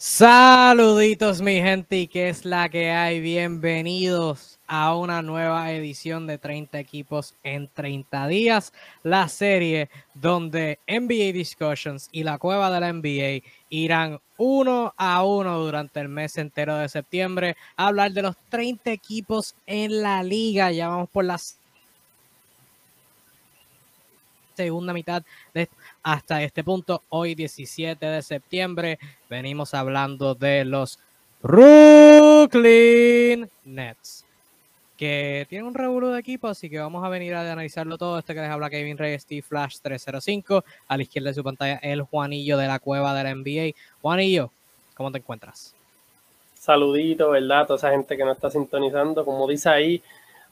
Saluditos mi gente y qué es la que hay. Bienvenidos a una nueva edición de 30 equipos en 30 días, la serie donde NBA Discussions y la cueva de la NBA irán uno a uno durante el mes entero de septiembre a hablar de los 30 equipos en la liga. Ya vamos por las segunda mitad de hasta este punto. Hoy 17 de septiembre venimos hablando de los Brooklyn Nets que tiene un revuelo de equipo, así que vamos a venir a analizarlo todo. Este que les habla Kevin Reyes, Steve Flash 305. A la izquierda de su pantalla, el Juanillo de la cueva de la NBA. Juanillo, ¿cómo te encuentras? Saludito, ¿verdad? Toda esa gente que nos está sintonizando. Como dice ahí,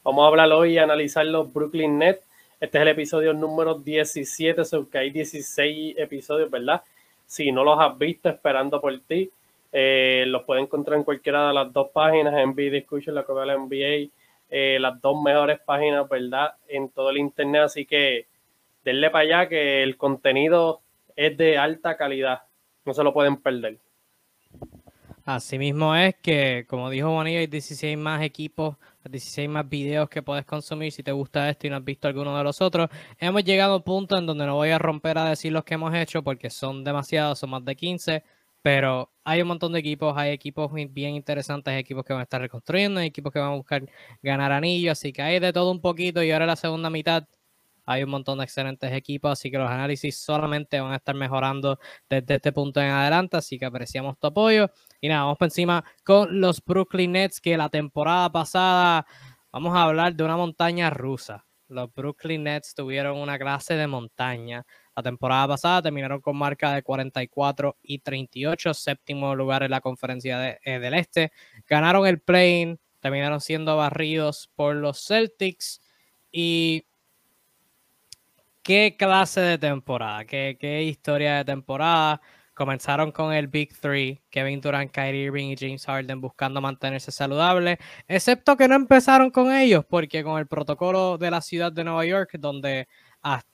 vamos a hablar hoy y analizar los Brooklyn Nets. Este es el episodio número 17, so que hay 16 episodios, ¿verdad? Si no los has visto, esperando por ti, eh, los puedes encontrar en cualquiera de las dos páginas, NBA Discussion, la cueva de la NBA eh, las dos mejores páginas, ¿verdad? En todo el internet, así que denle para allá que el contenido es de alta calidad, no se lo pueden perder. Así mismo es que, como dijo Bonillo, hay 16 más equipos, 16 más videos que puedes consumir si te gusta esto y no has visto alguno de los otros. Hemos llegado a un punto en donde no voy a romper a decir los que hemos hecho porque son demasiados, son más de 15 pero hay un montón de equipos, hay equipos bien interesantes, equipos que van a estar reconstruyendo, equipos que van a buscar ganar anillos, así que hay de todo un poquito y ahora la segunda mitad hay un montón de excelentes equipos, así que los análisis solamente van a estar mejorando desde este punto en adelante, así que apreciamos tu apoyo. Y nada, vamos por encima con los Brooklyn Nets, que la temporada pasada vamos a hablar de una montaña rusa. Los Brooklyn Nets tuvieron una clase de montaña. La temporada pasada terminaron con marca de 44 y 38, séptimo lugar en la conferencia eh, del Este. Ganaron el play terminaron siendo barridos por los Celtics. Y qué clase de temporada, qué, historia de temporada. Comenzaron con el Big Three, Kevin Durant, Kyrie Irving y James Harden buscando mantenerse saludables, excepto que no empezaron con ellos, porque con el protocolo de la ciudad de Nueva York, donde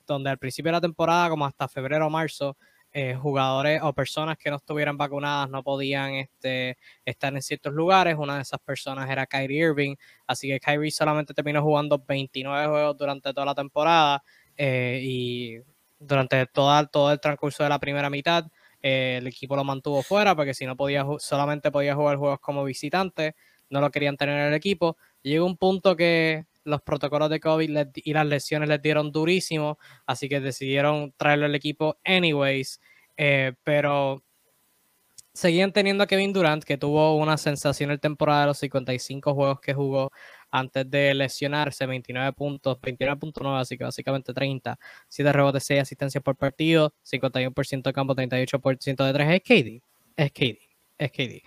donde al principio de la temporada, como hasta febrero o marzo, eh, jugadores o personas que no estuvieran vacunadas no podían este, estar en ciertos lugares. Una de esas personas era Kyrie Irving, así que Kyrie solamente terminó jugando 29 juegos durante toda la temporada eh, y durante toda, todo el transcurso de la primera mitad. Eh, el equipo lo mantuvo fuera porque si no podía solamente podía jugar juegos como visitante, no lo querían tener en el equipo. Llegó un punto que los protocolos de COVID y las lesiones les dieron durísimo, así que decidieron traerlo al equipo anyways, eh, pero seguían teniendo a Kevin Durant, que tuvo una sensacional temporada de los 55 juegos que jugó antes de lesionarse, 29 puntos, 29.9, así que básicamente 30, 7 rebotes, 6 asistencias por partido, 51% de campo, 38% de 3, es KD, es KD, es KD.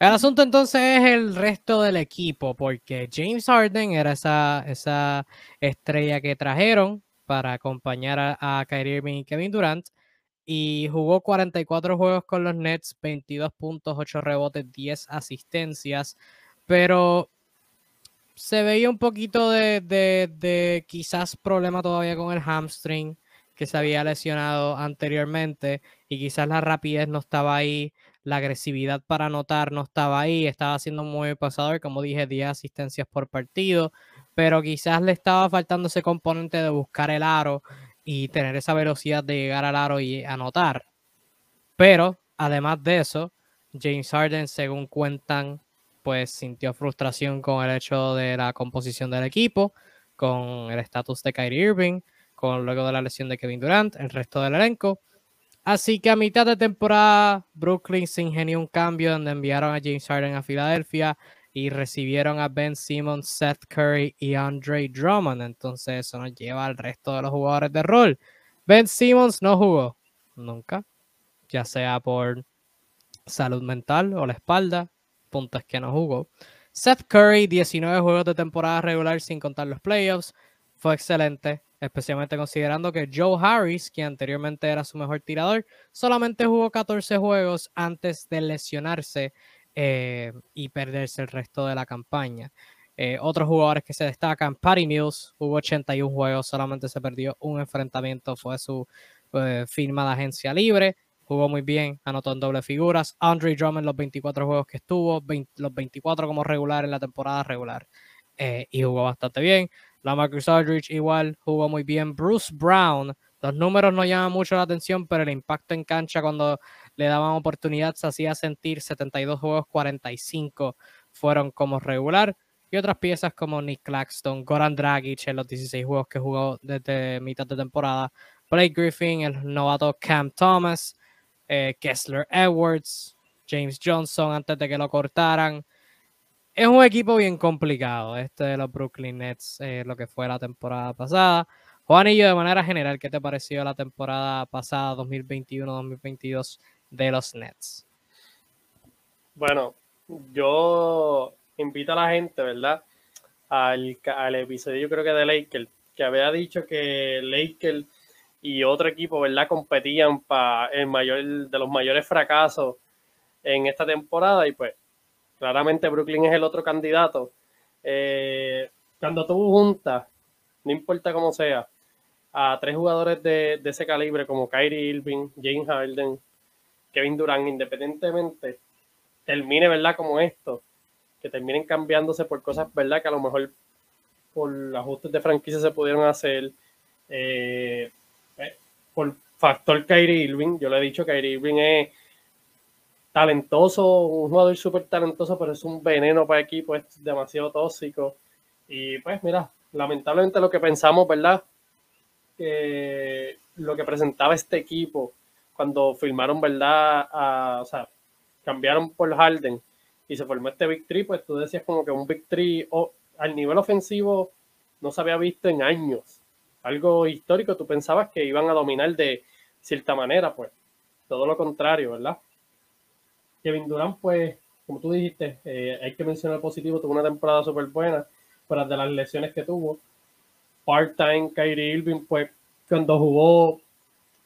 El asunto entonces es el resto del equipo, porque James Harden era esa, esa estrella que trajeron para acompañar a, Kyrie Irving y Kevin Durant y jugó 44 juegos con los Nets, 22 puntos, 8 rebotes, 10 asistencias, pero se veía un poquito de, de, de, quizás problema todavía con el hamstring que se había lesionado anteriormente y quizás la rapidez no estaba ahí la agresividad para anotar no estaba ahí, estaba siendo muy pasador, como dije, 10 asistencias por partido, pero quizás le estaba faltando ese componente de buscar el aro y tener esa velocidad de llegar al aro y anotar. Pero además de eso, James Harden, según cuentan, pues sintió frustración con el hecho de la composición del equipo, con el estatus de Kyrie Irving, con luego de la lesión de Kevin Durant, el resto del elenco. Así que a mitad de temporada, Brooklyn se ingenió un cambio donde enviaron a James Harden a Filadelfia y recibieron a Ben Simmons, Seth Curry y Andre Drummond. Entonces eso nos lleva al resto de los jugadores de rol. Ben Simmons no jugó nunca, ya sea por salud mental o la espalda, punto es que no jugó. Seth Curry, 19 juegos de temporada regular sin contar los playoffs, fue excelente especialmente considerando que Joe Harris, que anteriormente era su mejor tirador, solamente jugó 14 juegos antes de lesionarse eh, y perderse el resto de la campaña. Eh, otros jugadores que se destacan, Patty Mills jugó 81 juegos, solamente se perdió un enfrentamiento, fue su eh, firma de agencia libre. Jugó muy bien, anotó en doble figuras. Andre Drummond los 24 juegos que estuvo, los 24 como regular en la temporada regular. Eh, y jugó bastante bien. La Marcus Aldridge igual jugó muy bien. Bruce Brown, los números no llaman mucho la atención, pero el impacto en cancha cuando le daban oportunidad se hacía sentir 72 juegos, 45 fueron como regular. Y otras piezas como Nick Claxton, Goran Dragic en los 16 juegos que jugó desde mitad de temporada, Blake Griffin, el novato Cam Thomas, eh, Kessler Edwards, James Johnson antes de que lo cortaran. Es un equipo bien complicado, este de los Brooklyn Nets, eh, lo que fue la temporada pasada. Juanillo, de manera general, ¿qué te pareció la temporada pasada, 2021-2022, de los Nets? Bueno, yo invito a la gente, ¿verdad? Al, al episodio, yo creo que de Lakers, que había dicho que Lakers y otro equipo, ¿verdad? Competían para el mayor de los mayores fracasos en esta temporada y pues claramente Brooklyn es el otro candidato. Eh, cuando tú juntas, no importa cómo sea, a tres jugadores de, ese calibre como Kyrie Irving, James Harden, Kevin Durant, independientemente, termine, ¿verdad? Como esto, que terminen cambiándose por cosas, ¿verdad? Que a lo mejor por ajustes de franquicia se pudieron hacer. Eh, por factor Kyrie Irving. Yo le he dicho que Kyrie Irving es talentoso, un jugador súper talentoso, pero es un veneno para el equipo, es demasiado tóxico. Y pues mira, lamentablemente lo que pensamos, ¿verdad? Que lo que presentaba este equipo cuando firmaron, ¿verdad? o sea, cambiaron por Harden y se formó este Big Three, pues tú decías como que un Big Three al nivel ofensivo no se había visto en años algo histórico, tú pensabas que iban a dominar de cierta manera, pues todo lo contrario, ¿verdad? Kevin Durant, pues, como tú dijiste, eh, hay que mencionar positivo, tuvo una temporada súper buena, fuera de las lesiones que tuvo. Part-time, Kyrie Irving, pues, cuando jugó,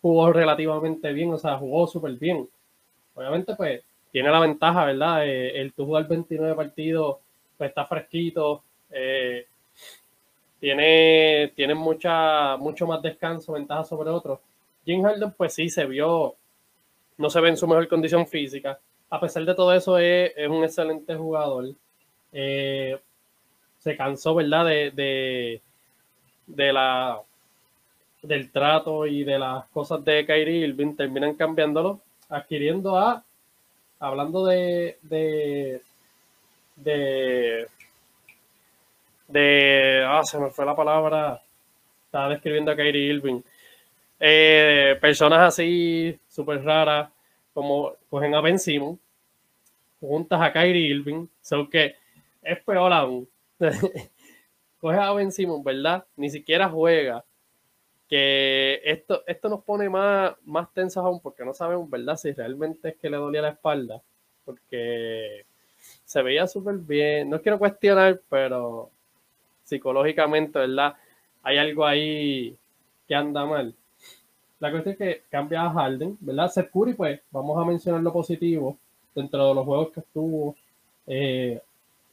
jugó relativamente bien, o sea, jugó súper bien. Obviamente, pues, tiene la ventaja, ¿verdad? Eh, el tú jugar 29 partidos, pues está fresquito, eh, tiene, tiene mucha, mucho más descanso, ventaja sobre otros. Jim Harden, pues sí, se vio, no se ve en su mejor condición física. A pesar de todo eso, es, un excelente jugador. Eh, se cansó, ¿verdad? De, de, la, del trato y de las cosas de Kyrie Irving. Terminan cambiándolo, adquiriendo a, hablando de, de, de de. Ah, se me fue la palabra. Estaba describiendo a Kyrie Irving. Eh, personas así, súper raras, como cogen a Ben Simon, juntas a Kyrie Irving, son que es peor aún. Coge a Ben Simon, ¿verdad? Ni siquiera juega. Que esto, esto nos pone más, más tensos aún porque no sabemos, ¿verdad? Si realmente es que le dolía la espalda. Porque se veía súper bien. No quiero cuestionar, pero psicológicamente, ¿verdad? Hay algo ahí que anda mal. La cuestión es que cambia a Harden, ¿verdad? Seth Curry, pues, vamos a mencionar lo positivo. Dentro de los juegos que estuvo, eh,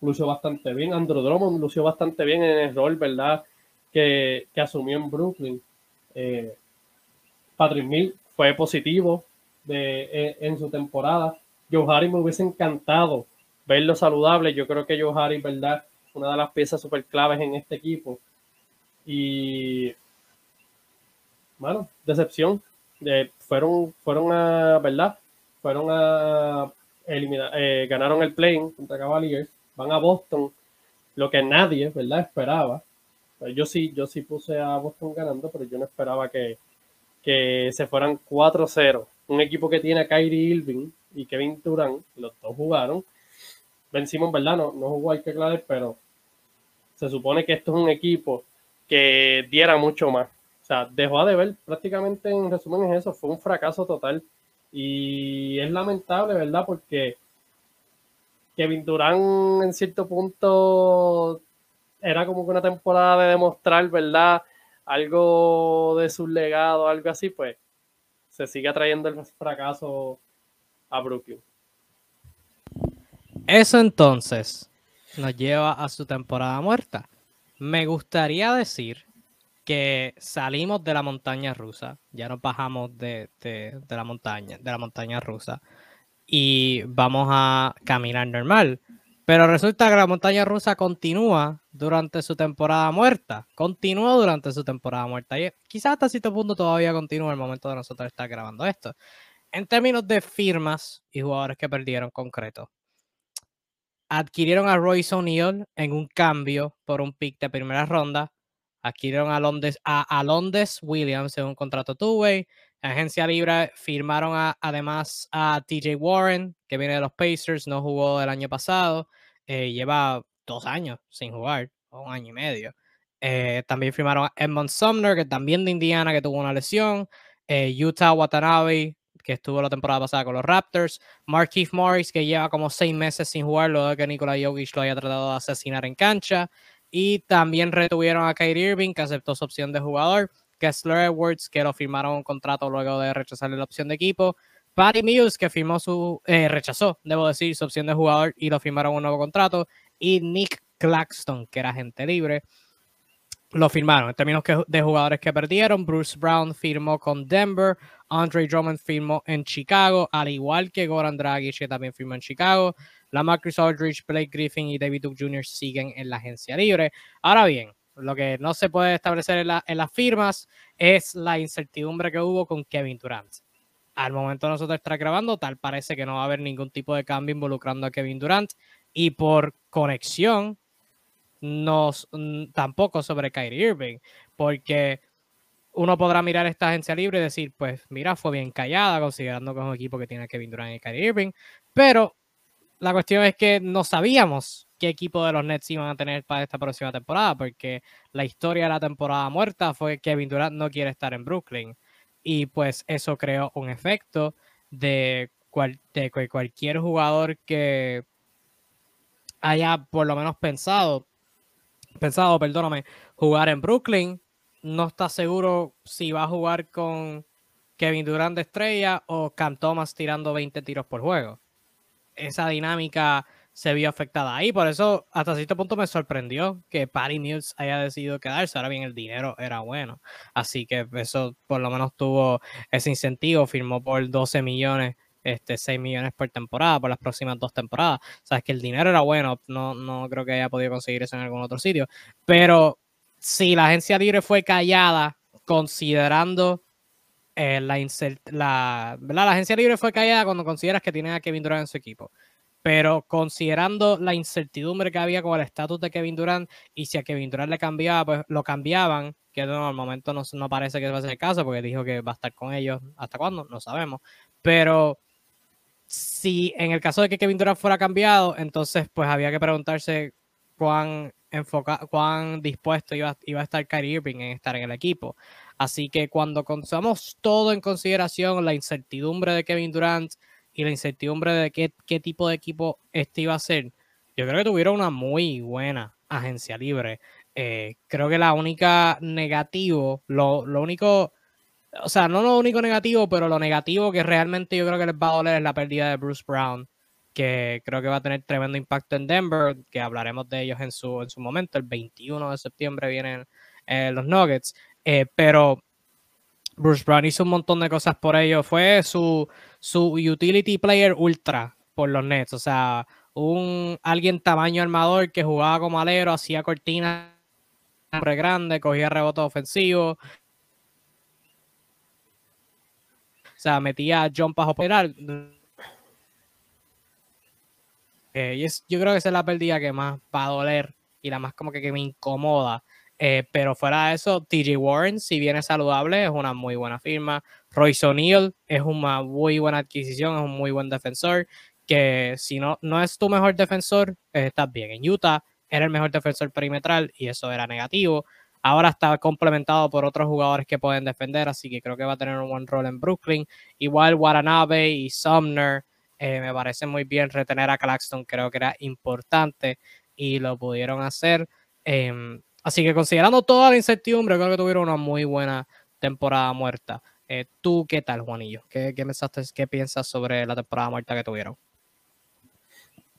lució bastante bien. Andrew Drummond lució bastante bien en el rol, ¿verdad? Que, asumió en Brooklyn. Eh, Patrick Mill fue positivo de, en, su temporada. Joe Harry me hubiese encantado verlo saludable. Yo creo que Joe Harry, ¿verdad? Una de las piezas súper claves en este equipo. Y, bueno, decepción. fueron, fueron a, ¿verdad? Fueron a eliminar, eh, ganaron el play contra Cavaliers, van a Boston, lo que nadie, ¿verdad? Esperaba. Pues yo sí, yo sí puse a Boston ganando, pero yo no esperaba que, que se fueran 4-0. Un equipo que tiene a Kyrie Irving y Kevin Durant, los dos jugaron. Ben Simon, ¿verdad? No, no jugó que Claver, pero se supone que esto es un equipo que diera mucho más. O sea, dejó de ver prácticamente en resumen es eso, fue un fracaso total. Y es lamentable, ¿verdad? Porque Kevin Durant en cierto punto era como que una temporada de demostrar, ¿verdad? Algo de su legado, algo así, pues se sigue atrayendo el fracaso a Brooklyn. Eso entonces nos lleva a su temporada muerta. Me gustaría decir que salimos de la montaña rusa, ya nos bajamos de, de, la montaña, de la montaña rusa, y vamos a caminar normal. Pero resulta que la montaña rusa continúa durante su temporada muerta. Continúa durante su temporada muerta. Y quizás hasta cierto punto todavía continúa el momento de nosotros estar grabando esto. En términos de firmas y jugadores que perdieron concreto. Adquirieron a Royce O'Neill en un cambio por un pick de primera ronda adquirieron a Londes, a, Williams en un contrato two-way. Agencia libre firmaron además a TJ Warren, que viene de los Pacers, no jugó el año pasado, eh, lleva dos años sin jugar, o un año y medio. Eh, también firmaron a Edmond Sumner, que también de Indiana, que tuvo una lesión. Eh, Utah Watanabe, que estuvo la temporada pasada con los Raptors. Markeith Morris, que lleva como seis meses sin jugar, luego de que Nikola Jokic lo haya tratado de asesinar en cancha. Y también retuvieron a Kyrie Irving, que aceptó su opción de jugador. Kessler Edwards, que lo firmaron un contrato luego de rechazarle la opción de equipo. Patty Mills, que firmó su, eh, rechazó, debo decir, su opción de jugador y lo firmaron un nuevo contrato. Y Nick Claxton, que era agente libre, lo firmaron. En términos de jugadores que perdieron, Bruce Brown firmó con Denver, Andre Drummond firmó en Chicago, al igual que Goran Dragic, que también firmó en Chicago. La Marcus Aldridge, Blake Griffin y David Duke Jr. siguen en la agencia libre. Ahora bien, lo que no se puede establecer en, las firmas es la incertidumbre que hubo con Kevin Durant. Al momento de nosotros estar grabando, tal parece que no va a haber ningún tipo de cambio involucrando a Kevin Durant. Y por conexión, tampoco sobre Kyrie Irving, porque uno podrá mirar esta agencia libre y decir, pues mira, fue bien callada, considerando que es un equipo que tiene Kevin Durant y Kyrie Irving, pero la cuestión es que no sabíamos qué equipo de los Nets iban a tener para esta próxima temporada, porque la historia de la temporada muerta fue que Kevin Durant no quiere estar en Brooklyn. Y pues eso creó un efecto de, que cualquier jugador que haya por lo menos pensado, pensado, perdóname, jugar en Brooklyn, no está seguro si va a jugar con Kevin Durant de estrella o Cam Thomas tirando 20 tiros por juego esa dinámica se vio afectada ahí. Por eso, hasta cierto punto me sorprendió que Patty Mills haya decidido quedarse. Ahora bien, el dinero era bueno. Así que eso por lo menos tuvo ese incentivo. Firmó por 12 millones, este, 6 millones por temporada, por las próximas dos temporadas. O que el dinero era bueno. No, no creo que haya podido conseguir eso en algún otro sitio. Pero si la agencia libre fue callada, considerando eh, la, la, la, agencia libre fue callada cuando consideras que tiene a Kevin Durant en su equipo. Pero considerando la incertidumbre que había con el estatus de Kevin Durant y si a Kevin Durant le cambiaba, pues lo cambiaban, que al momento no, no parece que va a ser el caso porque dijo que va a estar con ellos. ¿Hasta cuándo? No sabemos. Pero si en el caso de que Kevin Durant fuera cambiado, entonces pues había que preguntarse cuán, enfoca, cuán dispuesto iba, iba a estar Kyrie Irving en estar en el equipo. Así que cuando consideramos todo en consideración, la incertidumbre de Kevin Durant y la incertidumbre de qué, qué tipo de equipo este iba a ser, yo creo que tuvieron una muy buena agencia libre. Eh, creo que la única negativo, lo, lo, único, o sea, no lo único negativo, pero lo negativo que realmente yo creo que les va a doler es la pérdida de Bruce Brown, que creo que va a tener tremendo impacto en Denver, que hablaremos de ellos en su, en su momento. El 21 de septiembre vienen eh, los Nuggets. Eh, pero Bruce Brown hizo un montón de cosas por ello. Fue su, su utility player ultra por los Nets. O sea, un alguien tamaño armador que jugaba como alero, hacía cortinas grande, cogía rebotes ofensivos. O sea, metía jumpas operar. Eh, es, yo creo que es la pérdida que más va a doler y la más como que, que me incomoda eh, pero fuera de eso, TJ Warren, si viene saludable, es una muy buena firma. Royce O'Neill es una muy buena adquisición, es un muy buen defensor. Que si no, no es tu mejor defensor, eh, estás bien. En Utah era el mejor defensor perimetral y eso era negativo. Ahora está complementado por otros jugadores que pueden defender, así que creo que va a tener un buen rol en Brooklyn. Igual Watanabe y Sumner, eh, me parece muy bien retener a Claxton, creo que era importante y lo pudieron hacer. Em, Así que considerando toda la incertidumbre, creo que tuvieron una muy buena temporada muerta. Eh, ¿Tú qué tal, Juanillo? ¿Qué, qué, pensaste, ¿Qué piensas sobre la temporada muerta que tuvieron?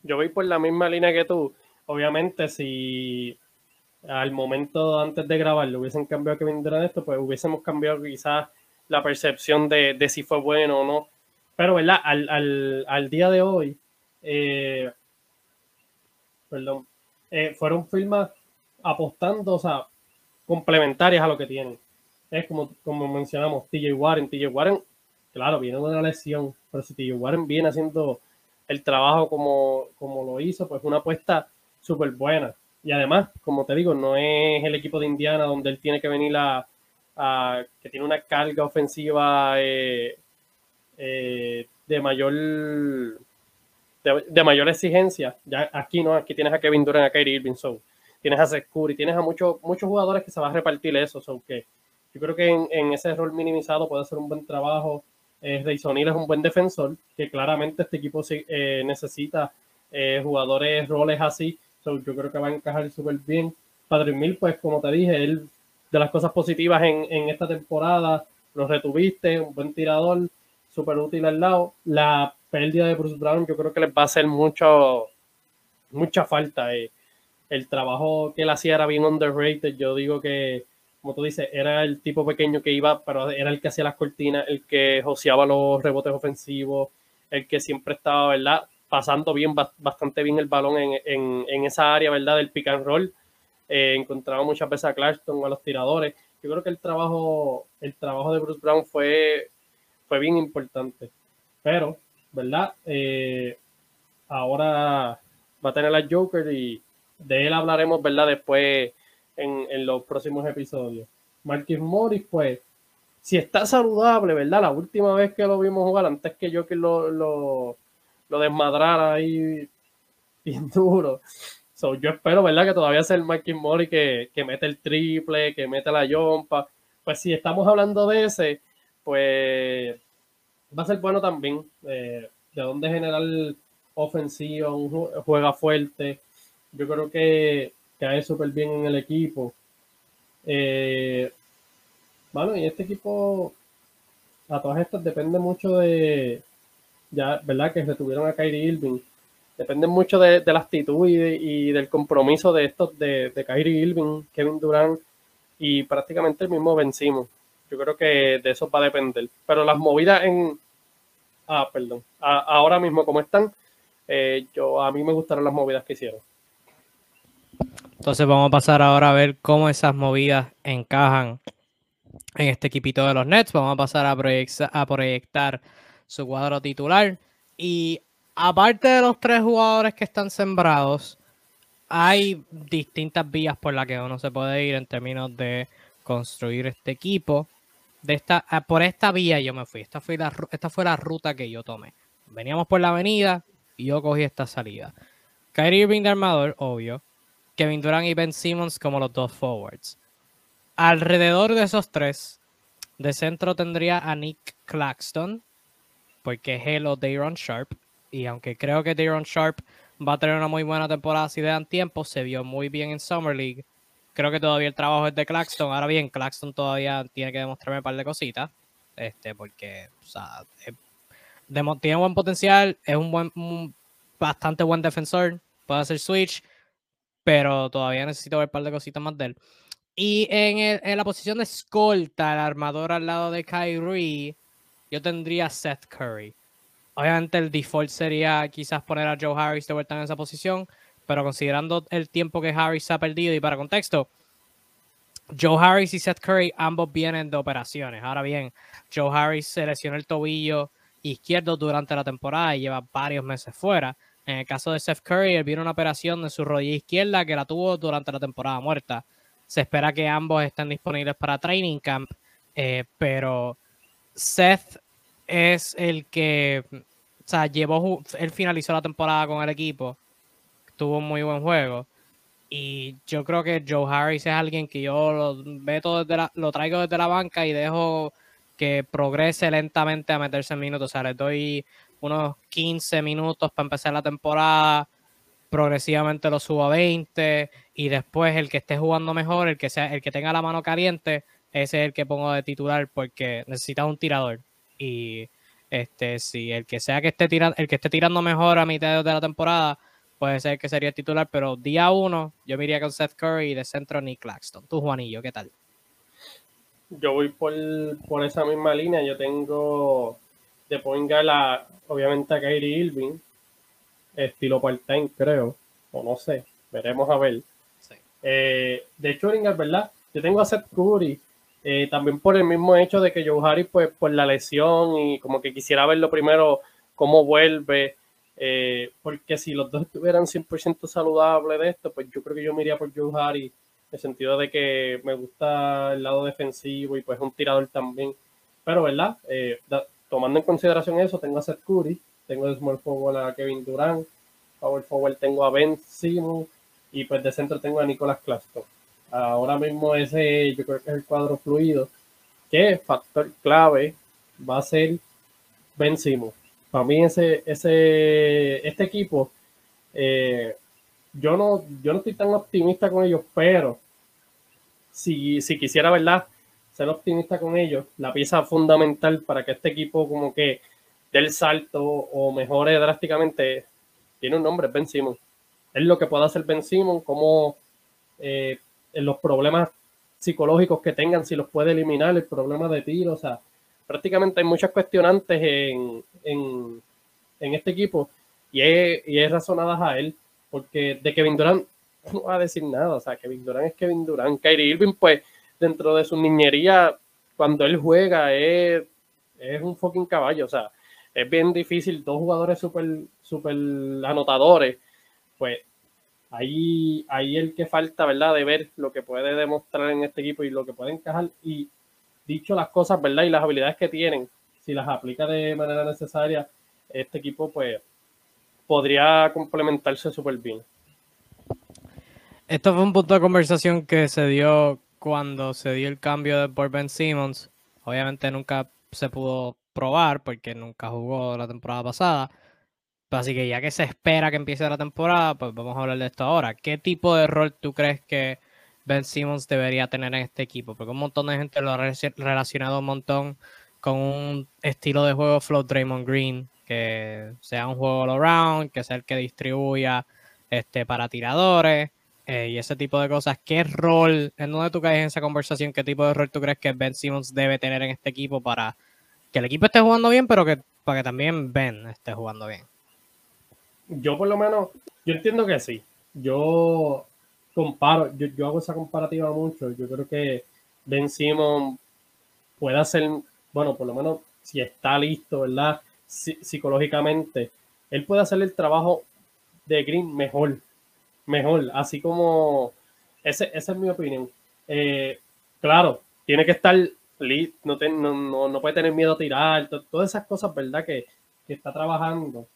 Yo voy por la misma línea que tú. Obviamente, si al momento antes de grabarlo hubiesen cambiado a Kevin Durant esto, pues hubiésemos cambiado quizás la percepción de, si fue bueno o no. Pero, ¿verdad? Al, día de hoy, eh, perdón, eh, fueron firmas apostando, o sea, complementarias a lo que tienen. Es como, como mencionamos, TJ Warren. TJ Warren, claro, viene de una lesión, pero si TJ Warren viene haciendo el trabajo como, como lo hizo, pues una apuesta súper buena. Y además, como te digo, no es el equipo de Indiana donde él tiene que venir a, que tiene una carga ofensiva eh, eh, de mayor de, mayor exigencia. Ya aquí no, aquí tienes a Kevin Durant, a Kyrie Irving, so, tienes a y tienes a muchos muchos jugadores que se va a repartir eso, so que yo creo que en, ese rol minimizado puede ser un buen trabajo. Eh, Rayson es un buen defensor, que claramente este equipo eh, necesita eh, jugadores, roles así. yo creo que va a encajar súper bien. Padre Mil, pues como te dije, él de las cosas positivas en, en esta temporada, lo retuviste, un buen tirador, súper útil al lado. La pérdida de Bruce Brown yo creo que les va a hacer mucho, mucha falta. Eh. El trabajo que él hacía era bien underrated. Yo digo que, como tú dices, era el tipo pequeño que iba, pero era el que hacía las cortinas, el que joseaba los rebotes ofensivos, el que siempre estaba, ¿verdad? Pasando bien, bastante bien el balón en, en, en esa área, ¿verdad? Del pick and roll. Eh, encontraba muchas veces a Clarkson o a los tiradores. Yo creo que el trabajo, el trabajo de Bruce Brown fue, fue bien importante. Pero, ¿verdad? Eh, ahora va a tener a Joker y de él hablaremos, ¿verdad? Después en, los próximos episodios. Marquis Morris, pues, si está saludable, ¿verdad? La última vez que lo vimos jugar, antes que Joker lo, lo, desmadrara ahí bien duro, yo espero, ¿verdad? Que todavía sea el Mikey Mori que, que mete el triple, que mete la yompa. Pues si estamos hablando de ese, pues va a ser bueno también. Eh, de dónde generar ofensiva, un juega fuerte. Yo creo que cae súper bien en el equipo. Eh, bueno, y este equipo, a todas estas, depende mucho de, ya, ¿verdad? Que retuvieron a Kyrie Irving depende mucho de, la actitud y, del compromiso de estos, de, de Kyrie Irving, Kevin Durant y prácticamente el mismo vencimos. Yo creo que de eso va a depender. Pero las movidas en. Ah, perdón. ahora mismo, como están, eh, yo a mí me gustaron las movidas que hicieron. Entonces vamos a pasar ahora a ver cómo esas movidas encajan en este equipito de los Nets. Vamos a pasar a, a proyectar su cuadro titular. Y aparte de los tres jugadores que están sembrados, hay distintas vías por las que uno se puede ir en términos de construir este equipo. Esta, ah, por esta vía yo me fui. Esta fue, la, esta fue la ruta que yo tomé. Veníamos por la avenida y yo cogí esta salida. Kyrie Irving de armador, obvio. Kevin Durant y Ben Simmons como los dos forwards. Alrededor de esos tres, de centro tendría a Nick Claxton, porque es Hello Dayron Sharp. Y aunque creo que Daron Sharp va a tener una muy buena temporada si le dan tiempo, se vio muy bien en Summer League. Creo que todavía el trabajo es de Claxton. Ahora bien, Claxton todavía tiene que demostrarme un par de cositas. Este, porque, o sea, tiene buen potencial, es un buen, bastante buen defensor, puede hacer switch, pero todavía necesito ver un par de cositas más de él. Y en, en la posición de escolta, el armador al lado de Kyrie, yo tendría Seth Curry. Obviamente el default sería quizás poner a Joe Harris de vuelta en esa posición, pero considerando el tiempo que Harris ha perdido y para contexto, Joe Harris y Seth Curry ambos vienen de operaciones. Ahora bien, Joe Harris se lesionó el tobillo izquierdo durante la temporada y lleva varios meses fuera. En el caso de Seth Curry, él vino una operación de su rodilla izquierda que la tuvo durante la temporada muerta. Se espera que ambos estén disponibles para training camp, eh, pero Seth es el que, o sea, llevó, él finalizó la temporada con el equipo, tuvo un muy buen juego. Y yo creo que Joe Harris es alguien que yo lo, meto desde lo traigo desde la banca y dejo que progrese lentamente a meterse en minutos. O sea, le doy unos 15 minutos para empezar la temporada, progresivamente lo subo a 20 y después el que esté jugando mejor, el que sea, el que tenga la mano caliente, ese es el que pongo de titular porque necesita un tirador. Y este, si el que sea que esté tirando, el que esté tirando mejor a mitad de la temporada, puede ser que sería titular, pero día uno yo me iría con Seth Curry y de centro Nick Claxton. Tú, Juanillo, ¿qué tal? Yo voy por, por esa misma línea. Yo tengo de point la, obviamente a Kyrie Irving, estilo part-time, creo, o no sé, veremos a ver. Eh, de hecho, ¿verdad? Yo tengo a Seth Curry, eh, también por el mismo hecho de que Joe Harris, pues por la lesión y como que quisiera verlo primero cómo vuelve, eh, porque si los dos estuvieran 100% saludables de esto, pues yo creo que yo me iría por Joe Harris, en el sentido de que me gusta el lado defensivo y pues un tirador también. Pero, ¿verdad? tomando en consideración eso, tengo a Seth Curry, tengo de small forward a Kevin Durant, power forward tengo a Ben Simmons y pues de centro tengo a Nicolas Claxton. Ahora mismo ese yo creo que es el cuadro fluido, que factor clave va a ser Ben Simmons. Para mí ese, ese, este equipo, eh, yo, no, yo no estoy tan optimista con ellos, pero si, si quisiera, ¿verdad? ser optimista con ellos, la pieza fundamental para que este equipo como que dé el salto o mejore drásticamente, tiene un nombre, Ben Simon. Es lo que puede hacer Ben Simon, como eh, en los problemas psicológicos que tengan, si los puede eliminar, el problema de tiro, o sea, prácticamente hay muchas cuestionantes en, en, este equipo y es, y es razonadas a él, porque de Kevin Durant no va a decir nada, o sea, Kevin Durant es Kevin Durant, Kyrie Irving pues dentro de su niñería, cuando él juega, es, es un fucking caballo. O sea, es bien difícil. Dos jugadores súper super anotadores. Pues ahí, ahí el que falta, ¿verdad? De ver lo que puede demostrar en este equipo y lo que puede encajar. Y dicho las cosas, ¿verdad? Y las habilidades que tienen, si las aplica de manera necesaria, este equipo, pues, podría complementarse súper bien. Esto fue un punto de conversación que se dio cuando se dio el cambio de por Ben Simmons, obviamente nunca se pudo probar porque nunca jugó la temporada pasada. Así que ya que se espera que empiece la temporada, pues vamos a hablar de esto ahora. ¿Qué tipo de rol tú crees que Ben Simmons debería tener en este equipo? Porque un montón de gente lo ha relacionado un montón con un estilo de juego flow Draymond Green, que sea un juego all around, que sea el que distribuya este, para tiradores. Eh, y ese tipo de cosas. ¿Qué rol, en dónde tú caes en esa conversación, qué tipo de rol tú crees que Ben Simmons debe tener en este equipo para que el equipo esté jugando bien, pero que para que también Ben esté jugando bien? Yo por lo menos, yo entiendo que sí. Yo comparo, yo, hago esa comparativa mucho. Yo creo que Ben Simmons puede hacer, bueno, por lo menos si está listo, ¿verdad? psicológicamente, él puede hacer el trabajo de Green mejor mejor, así como ese, esa es mi opinión. Eh, claro, tiene que estar no, no, no, puede tener miedo a tirar, todas esas cosas, ¿verdad? Que, está trabajando.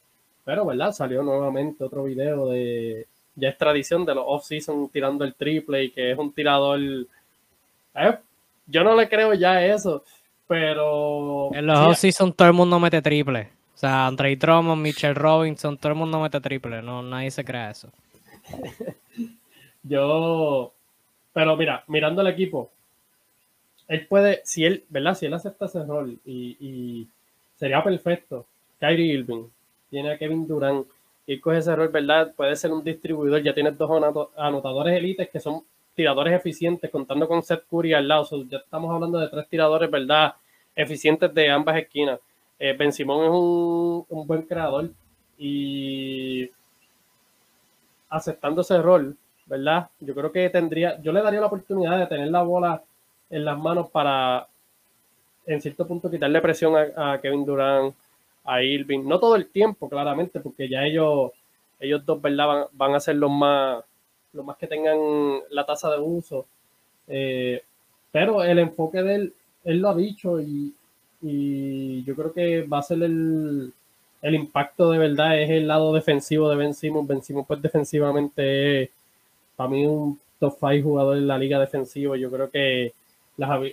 Pero, ¿verdad? Salió nuevamente otro video de, ya es tradición de los off-season tirando el triple y que es un tirador. Eh, yo no le creo ya eso, pero. En los off-season todo el mundo mete triple. O sea, Andre Drummond, Mitchell Robinson, todo el mundo mete triple. No, nadie se crea eso. Yo, pero mira, mirando el equipo, él puede, si él, ¿verdad? Si él acepta ese rol y, sería perfecto. Kyrie Irving, tiene a Kevin Durant, y coge ese rol, ¿verdad? Puede ser un distribuidor, ya tienes dos anotadores élites que son tiradores eficientes, contando con Seth Curry al lado. ya estamos hablando de tres tiradores, ¿verdad? Eficientes de ambas esquinas. Eh, ben Simón es un, buen creador y aceptando ese rol, ¿verdad? Yo creo que tendría, yo le daría la oportunidad de tener la bola en las manos para, en cierto punto, quitarle presión a, Kevin Durant, a Irving. No todo el tiempo, claramente, porque ya ellos, ellos dos, ¿verdad? Van, a ser los más, los más que tengan la tasa de uso. Eh, pero el enfoque de él, él lo ha dicho y, y yo creo que va a ser el, el impacto de verdad es el lado defensivo de Ben Simmons. Ben Simmons, pues defensivamente es para mí un top 5 jugador en la liga defensiva. Yo creo que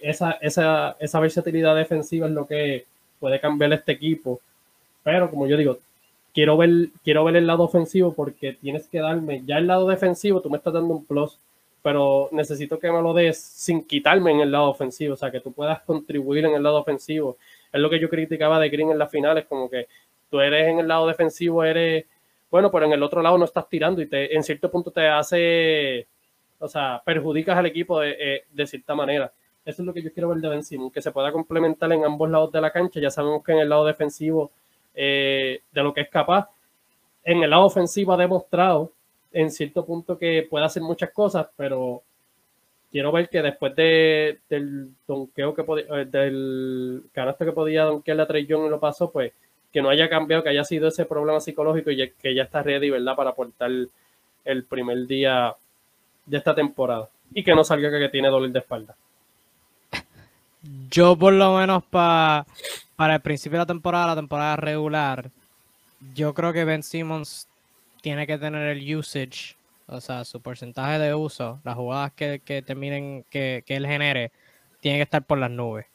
esa, esa, esa versatilidad defensiva es lo que puede cambiar este equipo. Pero como yo digo, quiero ver, quiero ver el lado ofensivo porque tienes que darme, ya el lado defensivo, tú me estás dando un plus, pero necesito que me lo des sin quitarme en el lado ofensivo, o sea, que tú puedas contribuir en el lado ofensivo. Es lo que yo criticaba de Green en las finales, como que tú eres en el lado defensivo, eres bueno, pero en el otro lado no estás tirando y te, en cierto punto te hace, o sea, perjudicas al equipo de, eh, de cierta manera. Eso es lo que yo quiero ver de Ben Simmons, que se pueda complementar en ambos lados de la cancha. Ya sabemos que en el lado defensivo eh, de lo que es capaz, en el lado ofensivo ha demostrado en cierto punto que puede hacer muchas cosas, pero quiero ver que después de, del donqueo que podía, eh, del canasto que podía donkear a Trey Young y lo pasó, pues que no haya cambiado, que haya sido ese problema psicológico y que ya está ready, ¿verdad? Para aportar el primer día de esta temporada y que no salga que tiene dolor de espalda. Yo por lo menos para el principio de la temporada, la temporada regular, yo creo que Ben Simmons tiene que tener el usage, o sea, su porcentaje de uso, las jugadas que, terminen, que, que él genere, tiene que estar por las nubes.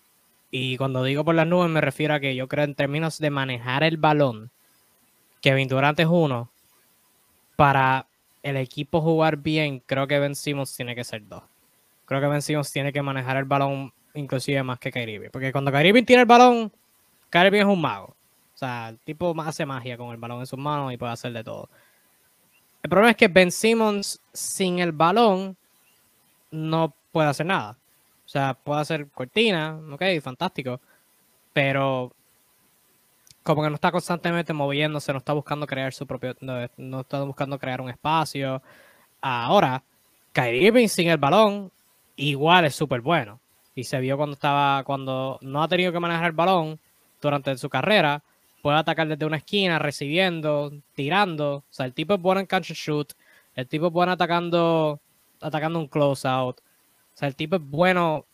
Y cuando digo por las nubes me refiero a que yo creo en términos de manejar el balón, Kevin Durant es uno. Para el equipo jugar bien, creo que Ben Simmons tiene que ser dos. Creo que Ben Simmons tiene que manejar el balón inclusive más que Kyrie Porque cuando Kyrie tiene el balón, Kyrie es un mago. O sea, el tipo hace magia con el balón en sus manos y puede hacer de todo. El problema es que Ben Simmons sin el balón no puede hacer nada. O sea, puede hacer cortina, ok, fantástico. Pero como que no está constantemente moviéndose, no está buscando crear su propio, no, está buscando crear un espacio. Ahora, Kyrie Irving sin el balón igual es súper bueno. Y se vio cuando estaba, cuando no ha tenido que manejar el balón durante su carrera, puede atacar desde una esquina, recibiendo, tirando. O sea, el tipo es bueno en catch and shoot. El tipo es bueno atacando, atacando un close out. O sea, el tipo es bueno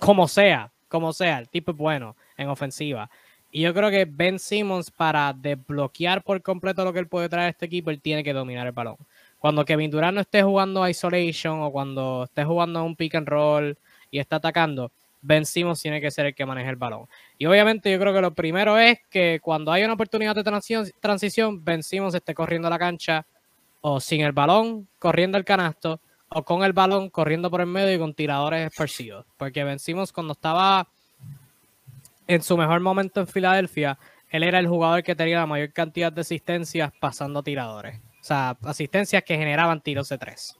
como sea, como sea. El tipo es bueno en ofensiva. Y yo creo que Ben Simmons, para desbloquear por completo lo que él puede traer a este equipo, él tiene que dominar el balón. Cuando Kevin Durant no esté jugando isolation o cuando esté jugando un pick and roll y está atacando, Ben Simmons tiene que ser el que maneje el balón. Y obviamente yo creo que lo primero es que cuando hay una oportunidad de transición, Ben Simmons esté corriendo la cancha o sin el balón, corriendo el canasto, o con el balón, corriendo por el medio y con tiradores esparcidos. Porque Ben Simmons cuando estaba en su mejor momento en Filadelfia, él era el jugador que tenía la mayor cantidad de asistencias pasando tiradores. O sea, asistencias que generaban tiros de tres.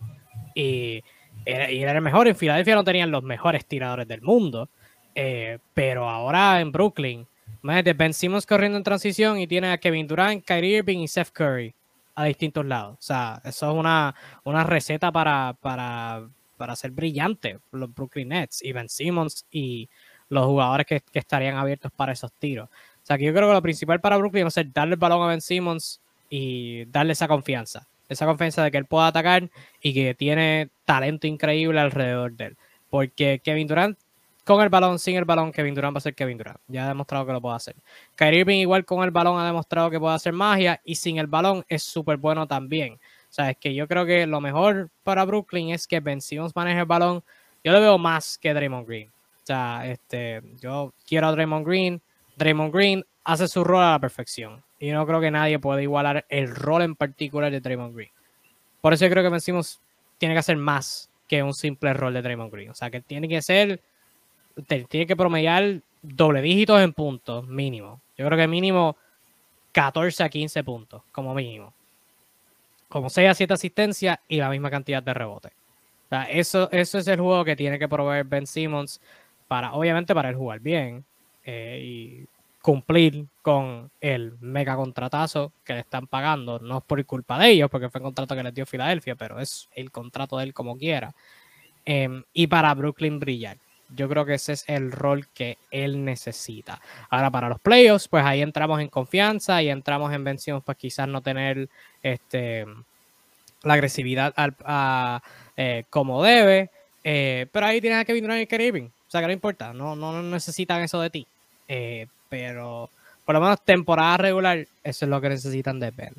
Y era, y era el mejor. En Filadelfia no tenían los mejores tiradores del mundo. Eh, pero ahora en Brooklyn, imagínate, Ben Simmons corriendo en transición y tiene a Kevin Durant, Kyrie Irving y Seth Curry a distintos lados. O sea, eso es una, una receta para, para, para ser brillante. Los Brooklyn Nets y Ben Simmons y los jugadores que, que, estarían abiertos para esos tiros. O sea, que yo creo que lo principal para Brooklyn va a ser darle el balón a Ben Simmons y darle esa confianza esa confianza de que él pueda atacar y que tiene talento increíble alrededor de él. Porque Kevin Durant, con el balón, sin el balón, Kevin Durant va a ser Kevin Durant. Ya ha demostrado que lo puede hacer. Kyrie Irving igual con el balón ha demostrado que puede hacer magia y sin el balón es súper bueno también. O sea, es que yo creo que lo mejor para Brooklyn es que Ben Simmons maneje el balón. Yo lo veo más que Draymond Green. O sea, este, yo quiero a Draymond Green. Draymond Green hace su rol a la perfección. Y no creo que nadie pueda igualar el rol en particular de Draymond Green. Por eso yo creo que vencimos tiene que hacer más que un simple rol de Draymond Green. O sea, que tiene que ser, tiene que promediar doble dígitos en puntos, mínimo. Yo creo que mínimo 14 a 15 puntos, como mínimo. Como 6 a 7 asistencias y la misma cantidad de rebotes. O sea, eso, eso es el juego que tiene que proveer Ben Simmons para, obviamente, para él jugar bien. Eh, y cumplir con el mega contratazo que le están pagando. No es por culpa de ellos, porque fue el contrato que les dio Filadelfia, pero es el contrato de él como quiera. Em, y para Brooklyn brillar. Yo creo que ese es el rol que él necesita. Ahora, para los playoffs, pues ahí entramos en confianza y entramos en vención, pues quizás no tener este, la agresividad eh, como debe. Eh, pero ahí tienes a Kevin Durant y O sea, que no importa, no, no necesitan eso de ti. Eh, pero por lo menos temporada regular, eso es lo que necesitan de Ben.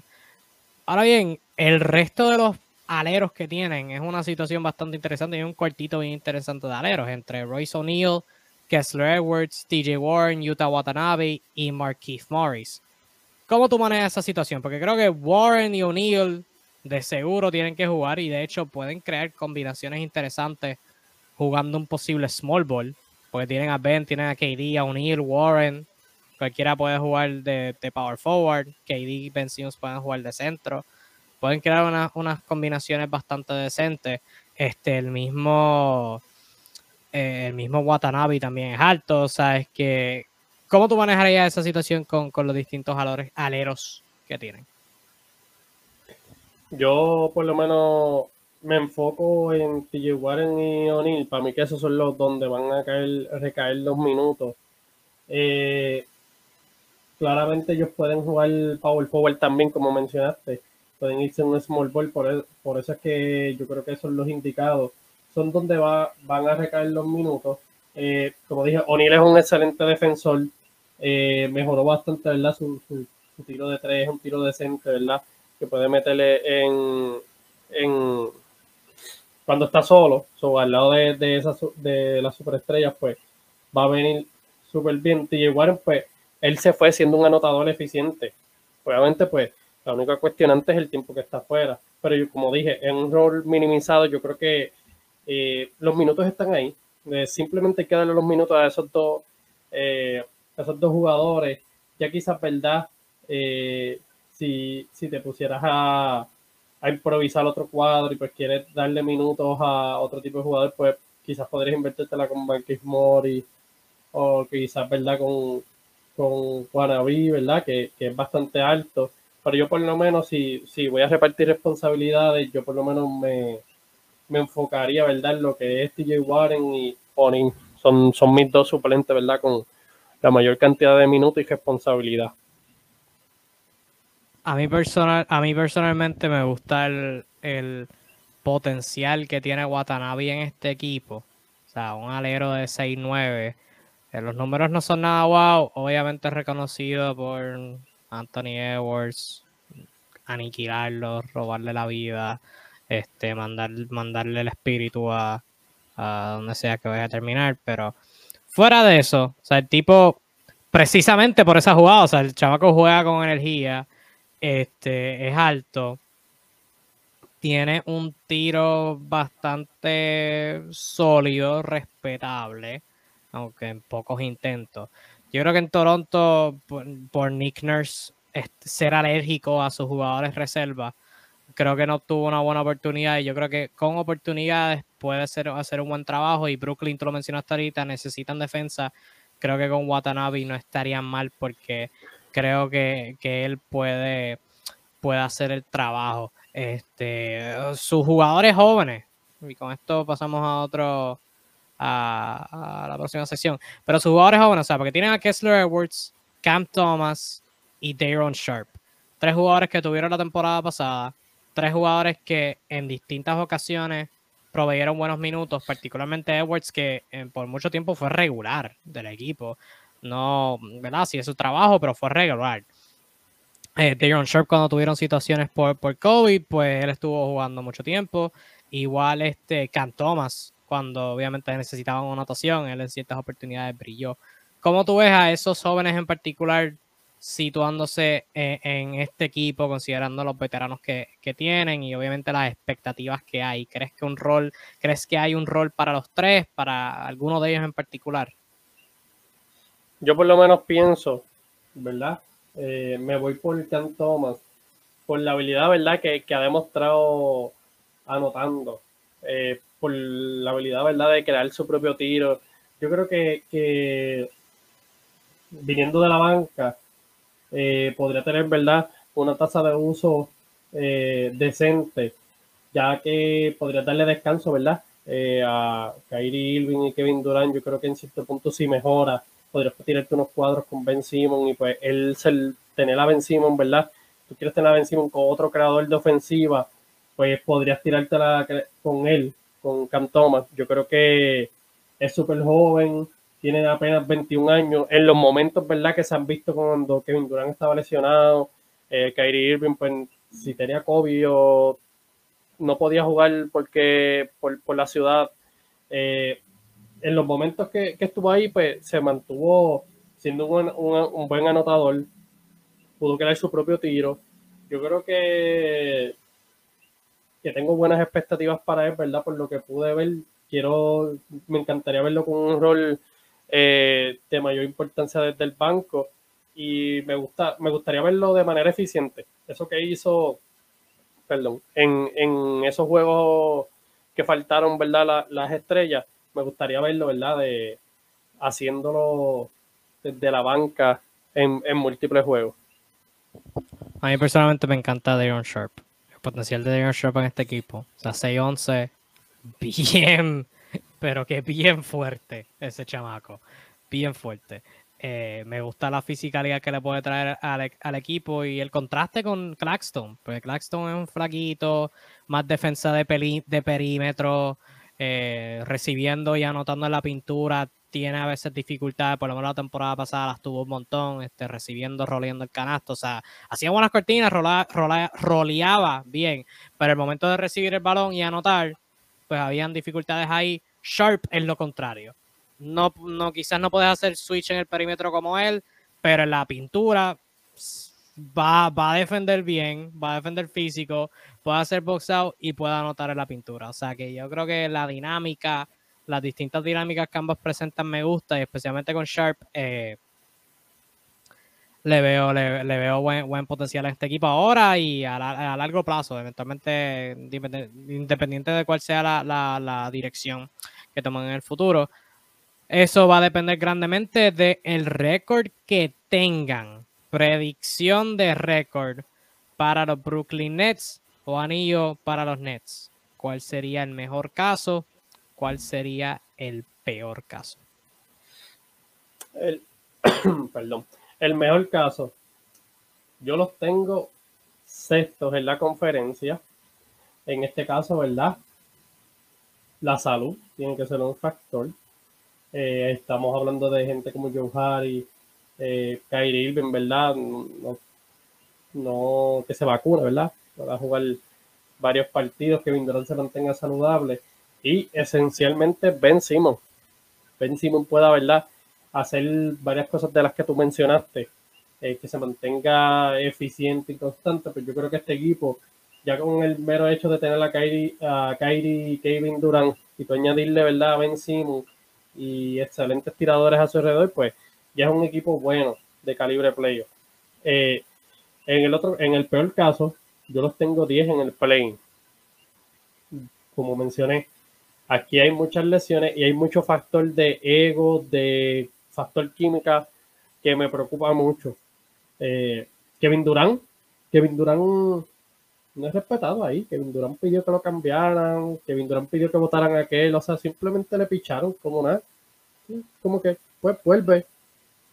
Ahora bien, el resto de los aleros que tienen es una situación bastante interesante. Hay un cuartito bien interesante de aleros entre Royce O'Neal, Kessler Edwards, TJ Warren, Utah Watanabe y Markeith Morris. ¿Cómo tú manejas esa situación? Porque creo que Warren y O'Neal de seguro tienen que jugar y de hecho pueden crear combinaciones interesantes jugando un posible small ball. Porque tienen a Ben, tienen a KD, a O'Neal, Warren, cualquiera puede jugar de, power forward, KD y Ben Simmons pueden jugar de centro, pueden crear unas combinaciones bastante decentes. Este, el mismo, eh, el mismo Watanabe también es alto, o sea, es que, ¿cómo tú manejarías esa situación con, los distintos aleros que tienen? Yo, por lo menos, me enfoco en TJ Warren y O'Neill. Para mí que esos son los donde van a caer, recaer los minutos. Eh, claramente ellos pueden jugar Power Forward también, como mencionaste. Pueden irse en un small ball, por, e, por eso es que yo creo que son los indicados. Son donde va, van a recaer los minutos. Eh, como dije, O'Neill es un excelente defensor. Eh, mejoró bastante, ¿verdad? Su, tiro de tres es un tiro decente, ¿verdad? Que puede meterle en, en cuando está solo, al lado de, de, esas, de las superestrellas, pues va a venir súper bien. TJ Warren, pues él se fue siendo un anotador eficiente. Obviamente, pues la única cuestionante es el tiempo que está afuera. Pero yo, como dije, en un rol minimizado, yo creo que eh, los minutos están ahí. Eh, simplemente hay que darle los minutos a esos dos, eh, esos dos jugadores. Ya quizás, ¿verdad? si, si te pusieras a, a improvisar otro cuadro y pues quieres darle minutos a otro tipo de jugador, pues quizás podrías invertirte con Marquis Mori o quizás, ¿verdad? Con, con Guanabí, ¿verdad? Que, que, es bastante alto. Pero yo por lo menos, si, si voy a repartir responsabilidades, yo por lo menos me, me enfocaría, ¿verdad? En lo que es TJ Warren y Onin. Son, son mis dos suplentes, ¿verdad? Con la mayor cantidad de minutos y responsabilidad. A mí, personal, a mí personalmente me gusta el, el potencial que tiene Watanabe en este equipo. O sea, un alero de 6-9 los números no son nada wow, obviamente reconocido por Anthony Edwards, aniquilarlo, robarle la vida, este, mandar, mandarle el espíritu a, donde sea que vaya a terminar, pero fuera de eso, o sea, el tipo, precisamente por esa jugada, o sea, el chavaco juega con energía, este, es alto, tiene un tiro bastante sólido, respetable aunque en pocos intentos. Yo creo que en Toronto, por, Nick Nurse ser alérgico a sus jugadores reserva, creo que no tuvo una buena oportunidad y yo creo que con oportunidades puede ser, hacer un buen trabajo y Brooklyn, tú lo mencionaste ahorita, necesitan defensa. Creo que con Watanabe no estarían mal porque creo que, él puede, puede hacer el trabajo. Este, sus jugadores jóvenes, y con esto pasamos a otro, a, la próxima sesión. Pero sus jugadores jóvenes, o sea, porque tienen a Kessler Edwards, Cam Thomas y Daron Sharp. Tres jugadores que tuvieron la temporada pasada. Tres jugadores que en distintas ocasiones proveyeron buenos minutos, particularmente Edwards, que eh, por mucho tiempo fue regular del equipo. No, ¿verdad? Sí, es su trabajo, pero fue regular. Eh, Daron Sharp, cuando tuvieron situaciones por, por COVID, pues él estuvo jugando mucho tiempo. Igual este Cam Thomas, cuando obviamente necesitaban una anotación, él en ciertas oportunidades brilló. ¿Cómo tú ves a esos jóvenes en particular situándose en, este equipo, considerando los veteranos que, tienen y obviamente las expectativas que hay? ¿Crees que un rol, crees que hay un rol para los tres, para alguno de ellos en particular? Yo por lo menos pienso, ¿verdad? Eh, me voy por Can Thomas, por la habilidad, ¿verdad? Que, que ha demostrado anotando. Eh, por la habilidad, ¿verdad?, de crear su propio tiro. Yo creo que, viniendo de la banca, eh, podría tener, ¿verdad?, una tasa de uso eh, decente, ya que podría darle descanso, ¿verdad?, a Kyrie Irving y Kevin Durant. Yo creo que en cierto punto sí mejora. Podrías tirarte unos cuadros con Ben Simon y pues él tener a Ben Simon, ¿verdad? Tú quieres tener a Ben Simon con otro creador de ofensiva, pues podrías tirártela con él con Cam Thomas. Yo creo que es súper joven, tiene apenas 21 años. En los momentos, ¿verdad? Que se han visto cuando Kevin Durant estaba lesionado, eh, Kyrie Irving, pues si tenía COVID o no podía jugar porque por, la ciudad. Eh, en los momentos que, estuvo ahí, pues se mantuvo siendo un, un buen anotador, pudo crear su propio tiro. Yo creo que que tengo buenas expectativas para él, ¿verdad? Por lo que pude ver, quiero, me encantaría verlo con un rol eh, de mayor importancia desde el banco. y me gusta, me gustaría verlo de manera eficiente. Eso que hizo, perdón, en, en esos juegos que faltaron, ¿verdad? las estrellas, me gustaría verlo, ¿verdad? De haciéndolo desde la banca en, en múltiples juegos. A mí personalmente me encanta Daron Sharp. Potencial de Daron Sharp en este equipo. O sea, 6-11, bien, pero que bien fuerte ese chamaco. Bien fuerte. Eh, me gusta la fisicalidad que le puede traer al, equipo y el contraste con Claxton. Porque Claxton es un flaquito, más defensa de, de perímetro, eh, recibiendo y anotando en la pintura. Tiene a veces dificultades, por lo menos la temporada pasada las tuvo un montón, este, recibiendo, roleando el canasto. O sea, hacía buenas cortinas, roleaba bien, pero el momento de recibir el balón y anotar, pues habían dificultades ahí. Sharp es lo contrario no, no, quizás no puedes hacer switch en el perímetro como él, pero en la pintura va, va a defender bien, va a defender físico, puede hacer box out y puede anotar en la pintura. O sea que yo creo que la dinámica, las distintas dinámicas que ambos presentan me gusta y especialmente con Sharp. Eh, le veo, le, veo buen, buen, potencial a este equipo ahora y a, largo plazo, eventualmente, independiente de cuál sea la, la dirección que tomen en el futuro. Eso va a depender grandemente del récord que tengan. Predicción de récord para los Brooklyn Nets o anillo para los Nets. ¿Cuál sería el mejor caso? ¿Cuál sería el peor caso? El, perdón. El mejor caso. Yo los tengo sextos en la conferencia. En este caso, ¿verdad? La salud tiene que ser un factor eh, estamos hablando de gente como Joe Harry, eh, Kyrie Irving, ¿verdad? No, que se vacuna, ¿verdad? Va a jugar varios partidos, que Durant se mantenga saludable y esencialmente Ben Simon. Ben Simon pueda, ¿verdad? Hacer varias cosas de las que tú mencionaste, eh, que se mantenga eficiente y constante, pero yo creo que este equipo, ya con el mero hecho de tener a Kyrie, a Kyrie Kevin Durant y tú añadirle, ¿verdad? A Ben Simon, y excelentes tiradores a su alrededor, pues ya es un equipo bueno de calibre playoff. Eh, en el otro, en el peor caso, yo los tengo 10 en el play. Como mencioné, aquí hay muchas lesiones y hay mucho factor de ego, de factor química que me preocupa mucho. Eh, Kevin Durán, Kevin Durán no es respetado ahí. Kevin Durant pidió que lo cambiaran, Kevin Durant pidió que votaran a aquel, o sea, simplemente le picharon como nada. Como que, pues, vuelve.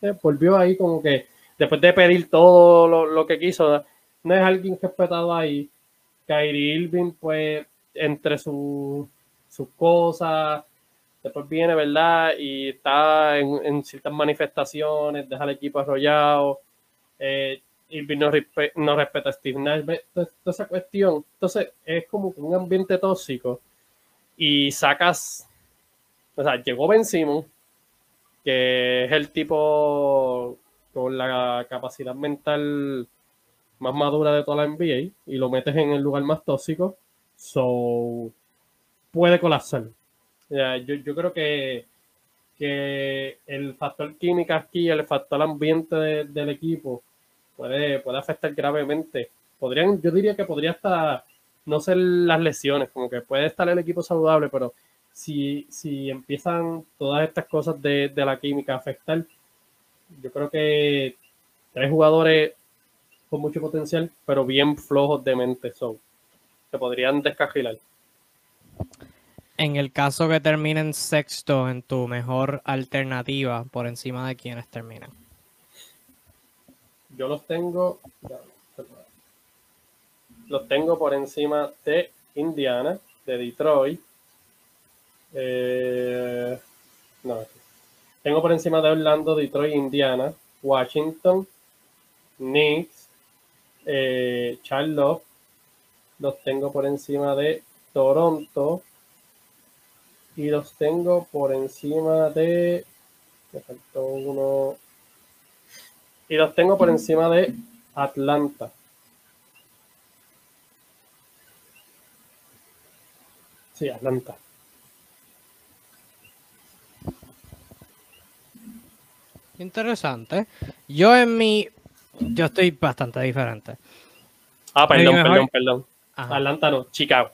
Eh, volvió ahí como que, después de pedir todo lo, que quiso, no es alguien respetado ahí. Kyrie Irving, pues, entre sus cosas, después viene, ¿verdad? Y está en, ciertas manifestaciones, deja el equipo arrollado. Eh, y no, no respeta a Steve Nash, toda esa cuestión. Entonces es como un ambiente tóxico y sacas, o sea, llegó Ben Simon, que es el tipo con la capacidad mental más madura de toda la NBA y lo metes en el lugar más tóxico, so puede colapsar. yo, yo creo que, que el factor química aquí, el factor ambiente del equipo, puede, puede afectar gravemente. Podrían, yo diría que podría estar, no ser las lesiones, como que puede estar el equipo saludable, pero si, si empiezan todas estas cosas de, la química a afectar, yo creo que tres jugadores con mucho potencial, pero bien flojos de mente son. Se podrían descajilar. En el caso que terminen sexto en tu mejor alternativa por encima de quienes terminan yo los tengo, los tengo por encima de Indiana, de Detroit. Eh, no, tengo por encima de Orlando, Detroit, Indiana, Washington, Knicks, eh, Charlotte. Los tengo por encima de Toronto. Y los tengo por encima de. Me faltó uno y los tengo por encima de Atlanta. Sí, Atlanta. interesante. Yo en mi. Yo estoy bastante diferente. Ah, perdón, mejor- perdón, perdón. Ajá. Atlanta no, Chicago.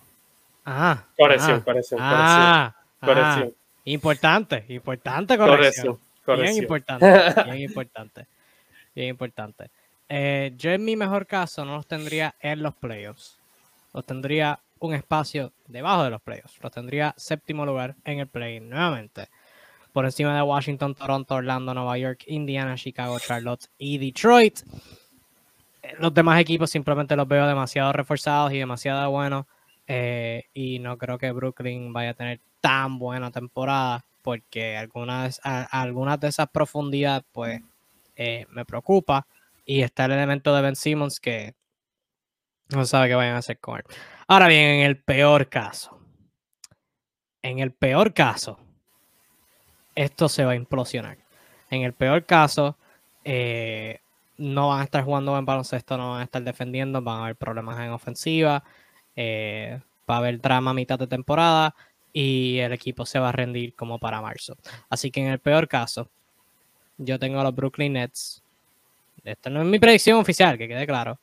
Ajá. Corrección, corrección, Ah, corrección. ah, importante, importante corrección. corrección. Corrección, Bien corrección. importante, bien importante. Bien importante. Eh, yo en mi mejor caso no los tendría en los playoffs. Los tendría un espacio debajo de los playoffs. Los tendría séptimo lugar en el play nuevamente. Por encima de Washington, Toronto, Orlando, Nueva York, Indiana, Chicago, Charlotte y Detroit. Eh, Los demás equipos simplemente los veo demasiado reforzados y demasiado buenos. Eh, y no creo que Brooklyn vaya a tener tan buena temporada porque algunas, algunas de esas profundidades pues eh, me preocupa y está el elemento de Ben Simmons que no sabe qué vayan a hacer con él. Ahora bien, en el peor caso, en el peor caso, esto se va a implosionar. En el peor caso, eh, no van a estar jugando buen baloncesto, no van a estar defendiendo, van a haber problemas en ofensiva, eh, va a haber drama a mitad de temporada y el equipo se va a rendir como para marzo. Así que en el peor caso, yo tengo a los Brooklyn Nets. Esta no es mi predicción oficial, que quede claro.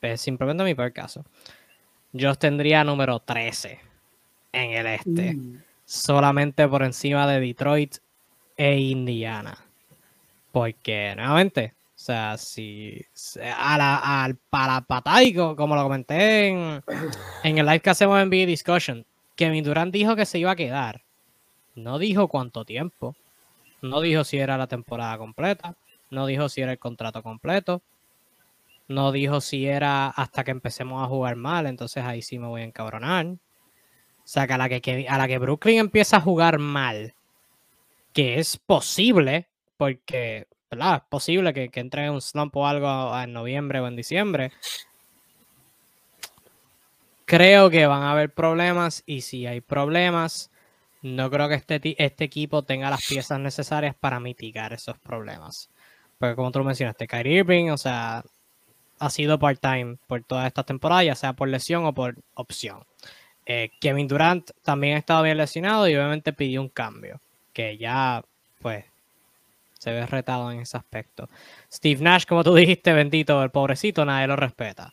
Es simplemente mi peor caso. Yo tendría número 13 en el este Mm. solamente por encima de Detroit e Indiana. Porque, nuevamente, o sea, si a la, al, para pataico, como lo comenté en, en el live que hacemos en B Discussion, Kevin Durant dijo que se iba a quedar. No dijo cuánto tiempo. No dijo si era la temporada completa. No dijo si era el contrato completo. No dijo si era hasta que empecemos a jugar mal. Entonces ahí sí me voy a encabronar. O sea, que a la que, que- a la que Brooklyn empieza a jugar mal, que es posible, porque, ¿verdad? Es posible que, que entre en un slump o algo en noviembre o en diciembre. Creo que van a haber problemas y si hay problemas, no creo que este, este equipo tenga las piezas necesarias para mitigar esos problemas. Porque como tú mencionaste, Kyrie Irving, o sea, ha sido part-time por toda esta temporada, ya sea por lesión o por opción. Eh, Kevin Durant también ha estado bien lesionado y obviamente pidió un cambio, que ya pues se ve retado en ese aspecto. Steve Nash, como tú dijiste, bendito, el pobrecito, nadie lo respeta.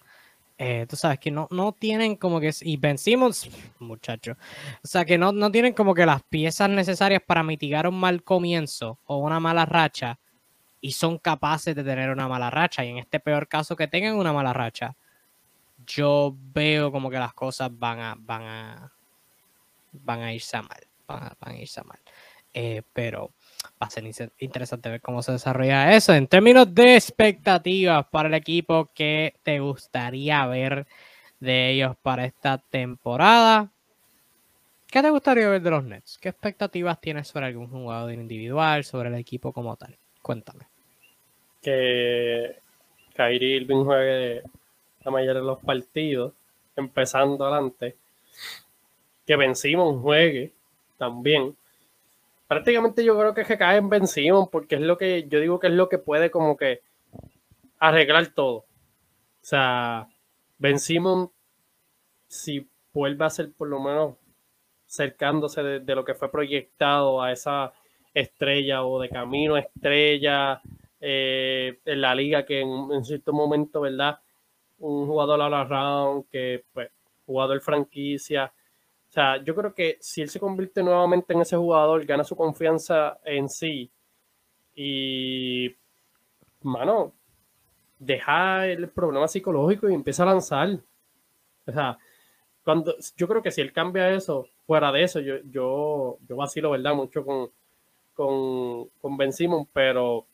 Eh, tú sabes que no, no tienen como que... Y Ben Simmons, muchacho. O sea que no, no tienen como que las piezas necesarias para mitigar un mal comienzo o una mala racha y son capaces de tener una mala racha. Y en este peor caso que tengan una mala racha, yo veo como que las cosas van a, van a, van a irse a mal. Van a, van irse a mal. Eh, pero va a ser interesante ver cómo se desarrolla eso. En términos de expectativas para el equipo, ¿qué te gustaría ver de ellos para esta temporada? ¿Qué te gustaría ver de los Nets? ¿Qué expectativas tienes sobre algún jugador individual, sobre el equipo como tal? Cuéntame. que Kyrie Irving juegue la mayoría de los partidos, empezando adelante. Que Ben Simmons juegue también. Prácticamente yo creo que recae en Ben Simmons porque es lo que yo digo que es lo que puede como que arreglar todo. O sea, Ben Simmons, si vuelve a ser por lo menos cercándose de, lo que fue proyectado a esa estrella o de camino estrella eh, en la liga que en, en cierto momento, ¿verdad? Un jugador all around, que pues, jugador franquicia. Sea, yo creo que si él se convierte nuevamente en ese jugador, gana su confianza en sí y, mano, deja el problema psicológico y empieza a lanzar. O sea, cuando, yo creo que si él cambia eso, fuera de eso, yo, yo, yo vacilo, ¿verdad? Mucho con, con, con Ben Simmons, pero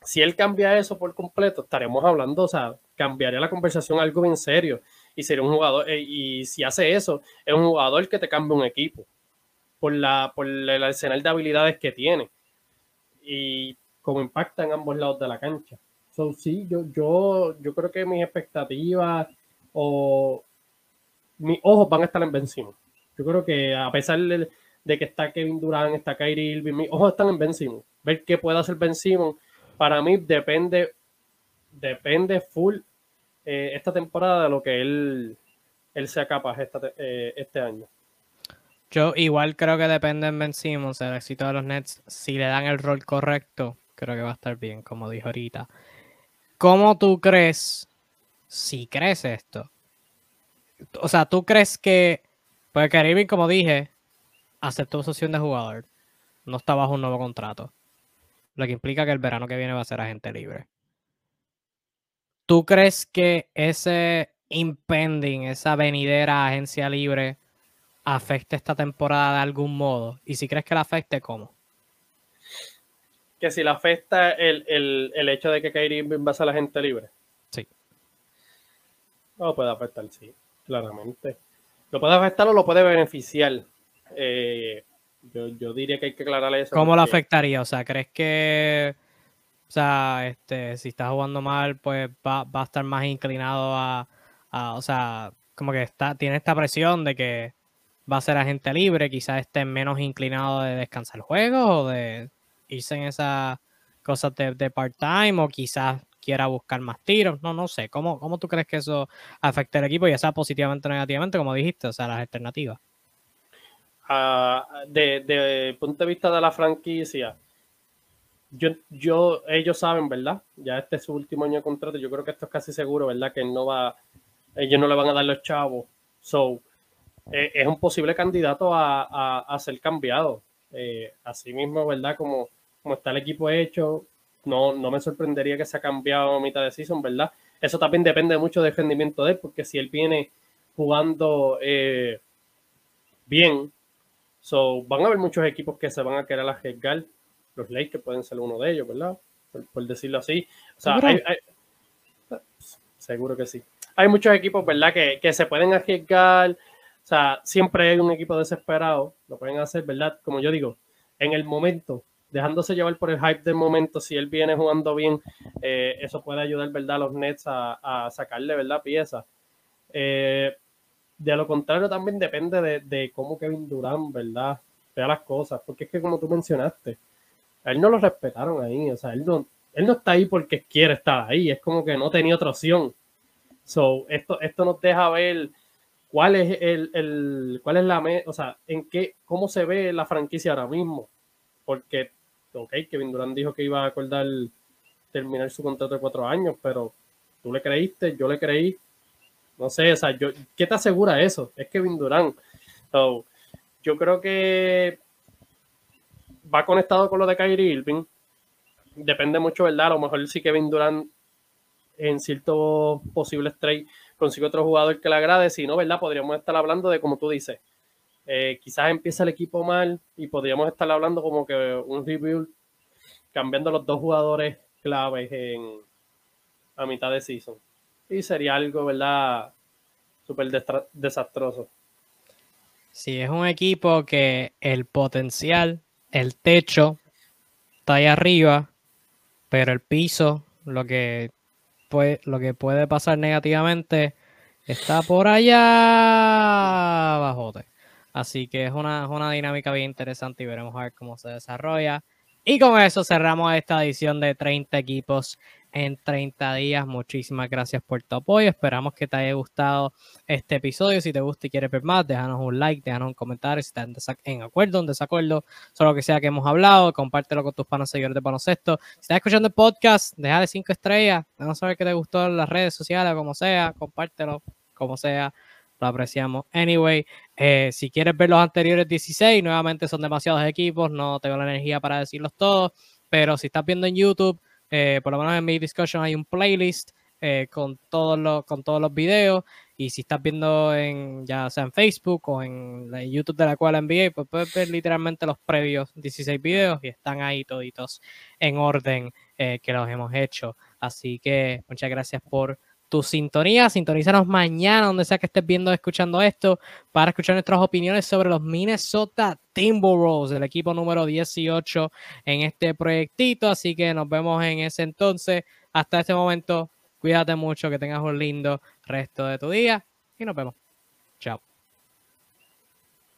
si él cambia eso por completo, estaremos hablando, o sea, cambiaría la conversación algo bien serio. Y sería un jugador, eh, y si hace eso, es un jugador que te cambia un equipo por, la, por el arsenal de habilidades que tiene y cómo impacta en ambos lados de la cancha. So, sí, yo, yo, yo creo que mis expectativas o mis ojos van a estar en Ben. Yo creo que a pesar de, que está Kevin Durant, está Kyrie Irving, mis ojos están en Ben. Ver qué puede hacer Ben para mí depende, depende full eh, esta temporada de lo que él, él sea capaz esta eh, este año. Yo igual creo que depende en Ben Simmons el éxito de los Nets si le dan el rol correcto creo que va a estar bien, como dijo ahorita. ¿Cómo tú crees, si crees esto? O sea, ¿tú crees que, pues Kyrie como dije, aceptó su opción de jugador, no está bajo un nuevo contrato, lo que implica que el verano que viene va a ser agente libre. ¿Tú crees que ese impending, esa venidera agencia libre, afecte esta temporada de algún modo? Y si crees que la afecte, ¿cómo? Que si la afecta el, el, hecho de que Kyrie va a ser la gente libre. Sí. No puede afectar, sí, claramente. Lo puede afectar o lo puede beneficiar. Eh, yo, diría que hay que aclarar eso. ¿Cómo lo afectaría? O sea, ¿crees que, o sea, este, si está jugando mal, pues va, a estar más inclinado a, o sea, como que está, tiene esta presión de que va a ser agente libre, quizás esté menos inclinado de descansar el juego o de irse en esas cosas de, part-time o quizás quiera buscar más tiros, no, no sé, ¿Cómo, ¿cómo tú crees que eso afecte al equipo, ya sea positivamente o negativamente, como dijiste, o sea, las alternativas? Desde de, punto de vista de la franquicia, yo, yo, ellos saben, ¿verdad? Ya este es su último año de contrato, yo creo que esto es casi seguro, ¿verdad? Que no va, ellos no le van a dar los chavos, so, eh, es un posible candidato a, a, ser cambiado. Eh, así mismo, ¿verdad? Como, como está el equipo hecho, no, no me sorprendería que se ha cambiado a mitad de season, ¿verdad? Eso también depende mucho del rendimiento de él, porque si él viene jugando eh, bien, So, van a haber muchos equipos que se van a querer arriesgar. Los Lakers pueden ser uno de ellos, ¿verdad? Por, decirlo así. O sea, hay, seguro que sí. Hay muchos equipos, ¿verdad? Que, que, se pueden arriesgar. O sea, siempre hay un equipo desesperado. Lo pueden hacer, ¿verdad? Como yo digo, en el momento, dejándose llevar por el hype del momento, si él viene jugando bien, eh, eso puede ayudar, ¿verdad? A los Nets a, a sacarle, ¿verdad? Piezas. Eh, de lo contrario, también depende de, cómo Kevin Durant, ¿verdad? Vea las cosas. Porque es que, como tú mencionaste, él no lo respetaron ahí. O sea, él no, él no está ahí porque quiere estar ahí. Es como que no tenía otra opción. So, esto, esto nos deja ver cuál es el, el cuál es la o sea, en qué, cómo se ve la franquicia ahora mismo. Porque, ok, Kevin Durant dijo que iba a acordar terminar su contrato de cuatro años, pero tú le creíste, yo le creí, no sé, o sea, yo, ¿qué te asegura eso? Es Kevin Durant. yo creo que va conectado con lo de Kyrie Irving. Depende mucho, ¿verdad? A lo mejor si Kevin Durant en ciertos posibles trades consigue otro jugador que le agrade. Si no, ¿verdad? Podríamos estar hablando de, como tú dices, eh, quizás empieza el equipo mal y podríamos estar hablando como que un rebuild cambiando los dos jugadores claves en, a mitad de season y sería algo, ¿verdad? Súper desastroso. Sí, es un equipo que el potencial, el techo está ahí arriba, pero el piso, lo que puede, lo que puede pasar negativamente, está por allá abajo. Así que es una, una dinámica bien interesante y veremos a ver cómo se desarrolla. Y con eso cerramos esta edición de 30 equipos en 30 días. Muchísimas gracias por tu apoyo. Esperamos que te haya gustado este episodio. Si te gusta y quieres ver más, déjanos un like, déjanos un comentario si estás en acuerdo, en desacuerdo, sobre lo que sea que hemos hablado. Compártelo con tus panos seguidores de baloncesto. Si estás escuchando el podcast, déjale 5 estrellas. Déjanos saber que te gustó en las redes sociales, como sea. Compártelo, como sea. Lo apreciamos. Anyway, eh, si quieres ver los anteriores 16, nuevamente son demasiados equipos. No tengo la energía para decirlos todos. Pero si estás viendo en YouTube, eh, por lo menos en mi discussion hay un playlist eh, con, todos los, con todos los videos. Y si estás viendo en ya sea en Facebook o en YouTube de la cual NBA, pues puedes ver literalmente los previos 16 videos y están ahí toditos en orden eh, que los hemos hecho. Así que muchas gracias por tu sintonía. Sintonízanos mañana, donde sea que estés viendo escuchando esto, para escuchar nuestras opiniones sobre los Minnesota Timberwolves, el equipo número 18 en este proyectito. Así que nos vemos en ese entonces. Hasta este momento, cuídate mucho, que tengas un lindo resto de tu día y nos vemos. Chao.